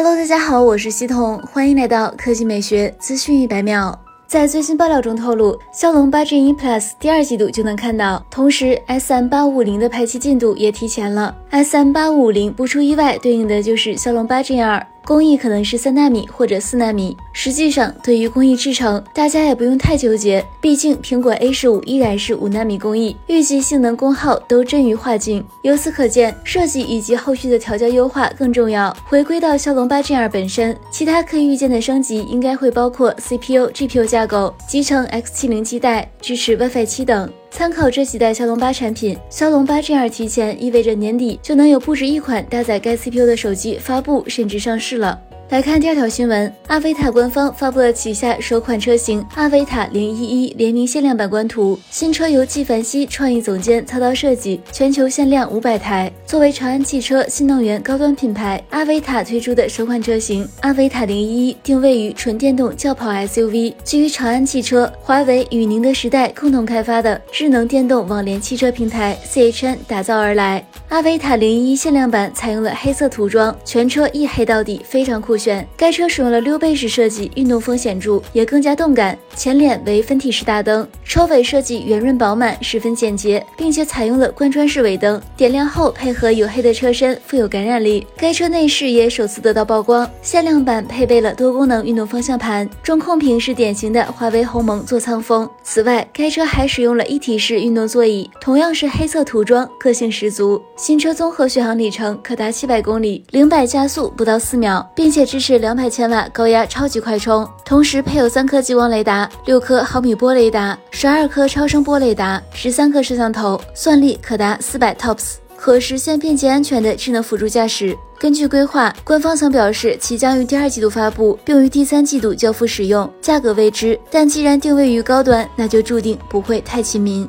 Hello，大家好，我是西彤，欢迎来到科技美学资讯一百秒。在最新爆料中透露，骁龙八 Gen 一 Plus 第二季度就能看到，同时 S M 八五零的排期进度也提前了。S M 八五五零不出意外，对应的就是骁龙八 Gen 二。工艺可能是三纳米或者四纳米，实际上对于工艺制成，大家也不用太纠结，毕竟苹果 A 十五依然是五纳米工艺，预计性能功耗都臻于化境。由此可见，设计以及后续的调教优化更重要。回归到骁龙八 Gen 二本身，其他可以预见的升级应该会包括 CPU、GPU 架构、集成 X 七零基带、支持 WiFi 七等。参考这几代骁龙八产品，骁龙八 Gen 二提前意味着年底就能有不止一款搭载该 CPU 的手机发布甚至上市了。来看第二条新闻，阿维塔官方发布了旗下首款车型阿维塔零一一联名限量版官图。新车由纪梵希创意总监操刀设计，全球限量五百台。作为长安汽车新能源高端品牌，阿维塔推出的首款车型阿维塔零一一定位于纯电动轿跑 SUV，基于长安汽车、华为与宁德时代共同开发的智能电动网联汽车平台 CHN 打造而来。阿维塔零一限量版采用了黑色涂装，全车一黑到底，非常酷。炫该车使用了溜背式设计，运动风显著，也更加动感。前脸为分体式大灯，车尾设计圆润饱满，十分简洁，并且采用了贯穿式尾灯，点亮后配合黝黑的车身，富有感染力。该车内饰也首次得到曝光，限量版配备了多功能运动方向盘，中控屏是典型的华为鸿蒙座舱风。此外，该车还使用了一体式运动座椅，同样是黑色涂装，个性十足。新车综合续航里程可达七百公里，零百加速不到四秒，并且支持两百千瓦高压超级快充，同时配有三颗激光雷达、六颗毫米波雷达、十二颗超声波雷达、十三个摄像头，算力可达四百 TOPS，可实现便捷安全的智能辅助驾驶。根据规划，官方曾表示其将于第二季度发布，并于第三季度交付使用，价格未知。但既然定位于高端，那就注定不会太亲民。